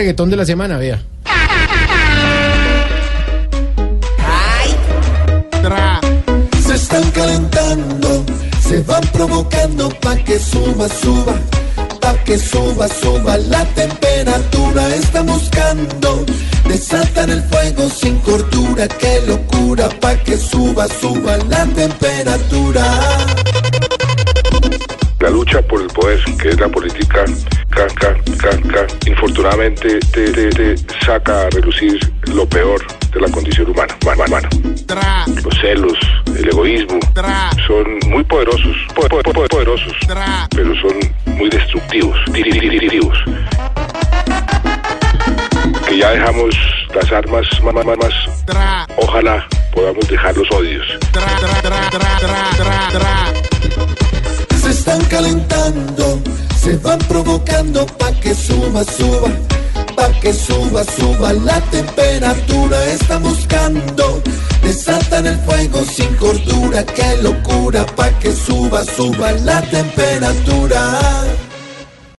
reggaetón de la semana, vea. Se están calentando, se van provocando pa' que suba, suba, pa' que suba, suba la temperatura. Están buscando, desatan el fuego sin cordura, qué locura, pa' que suba, suba la temperatura. Lucha por el poder, que es la política, ca, ca, ca, ca, infortunadamente te, te- te saca a relucir lo peor de la condición humana. humana, humana. Los celos, el egoísmo, son muy poderosos, po- po- po- poderosos, pero son muy destructivos. Que ya dejamos las armas más, más, ojalá podamos dejar los odios. Se están calentando, se van provocando pa' que suba, suba, pa' que suba, suba la temperatura. Están buscando, desatan el fuego sin cordura, qué locura, pa' que suba, suba la temperatura.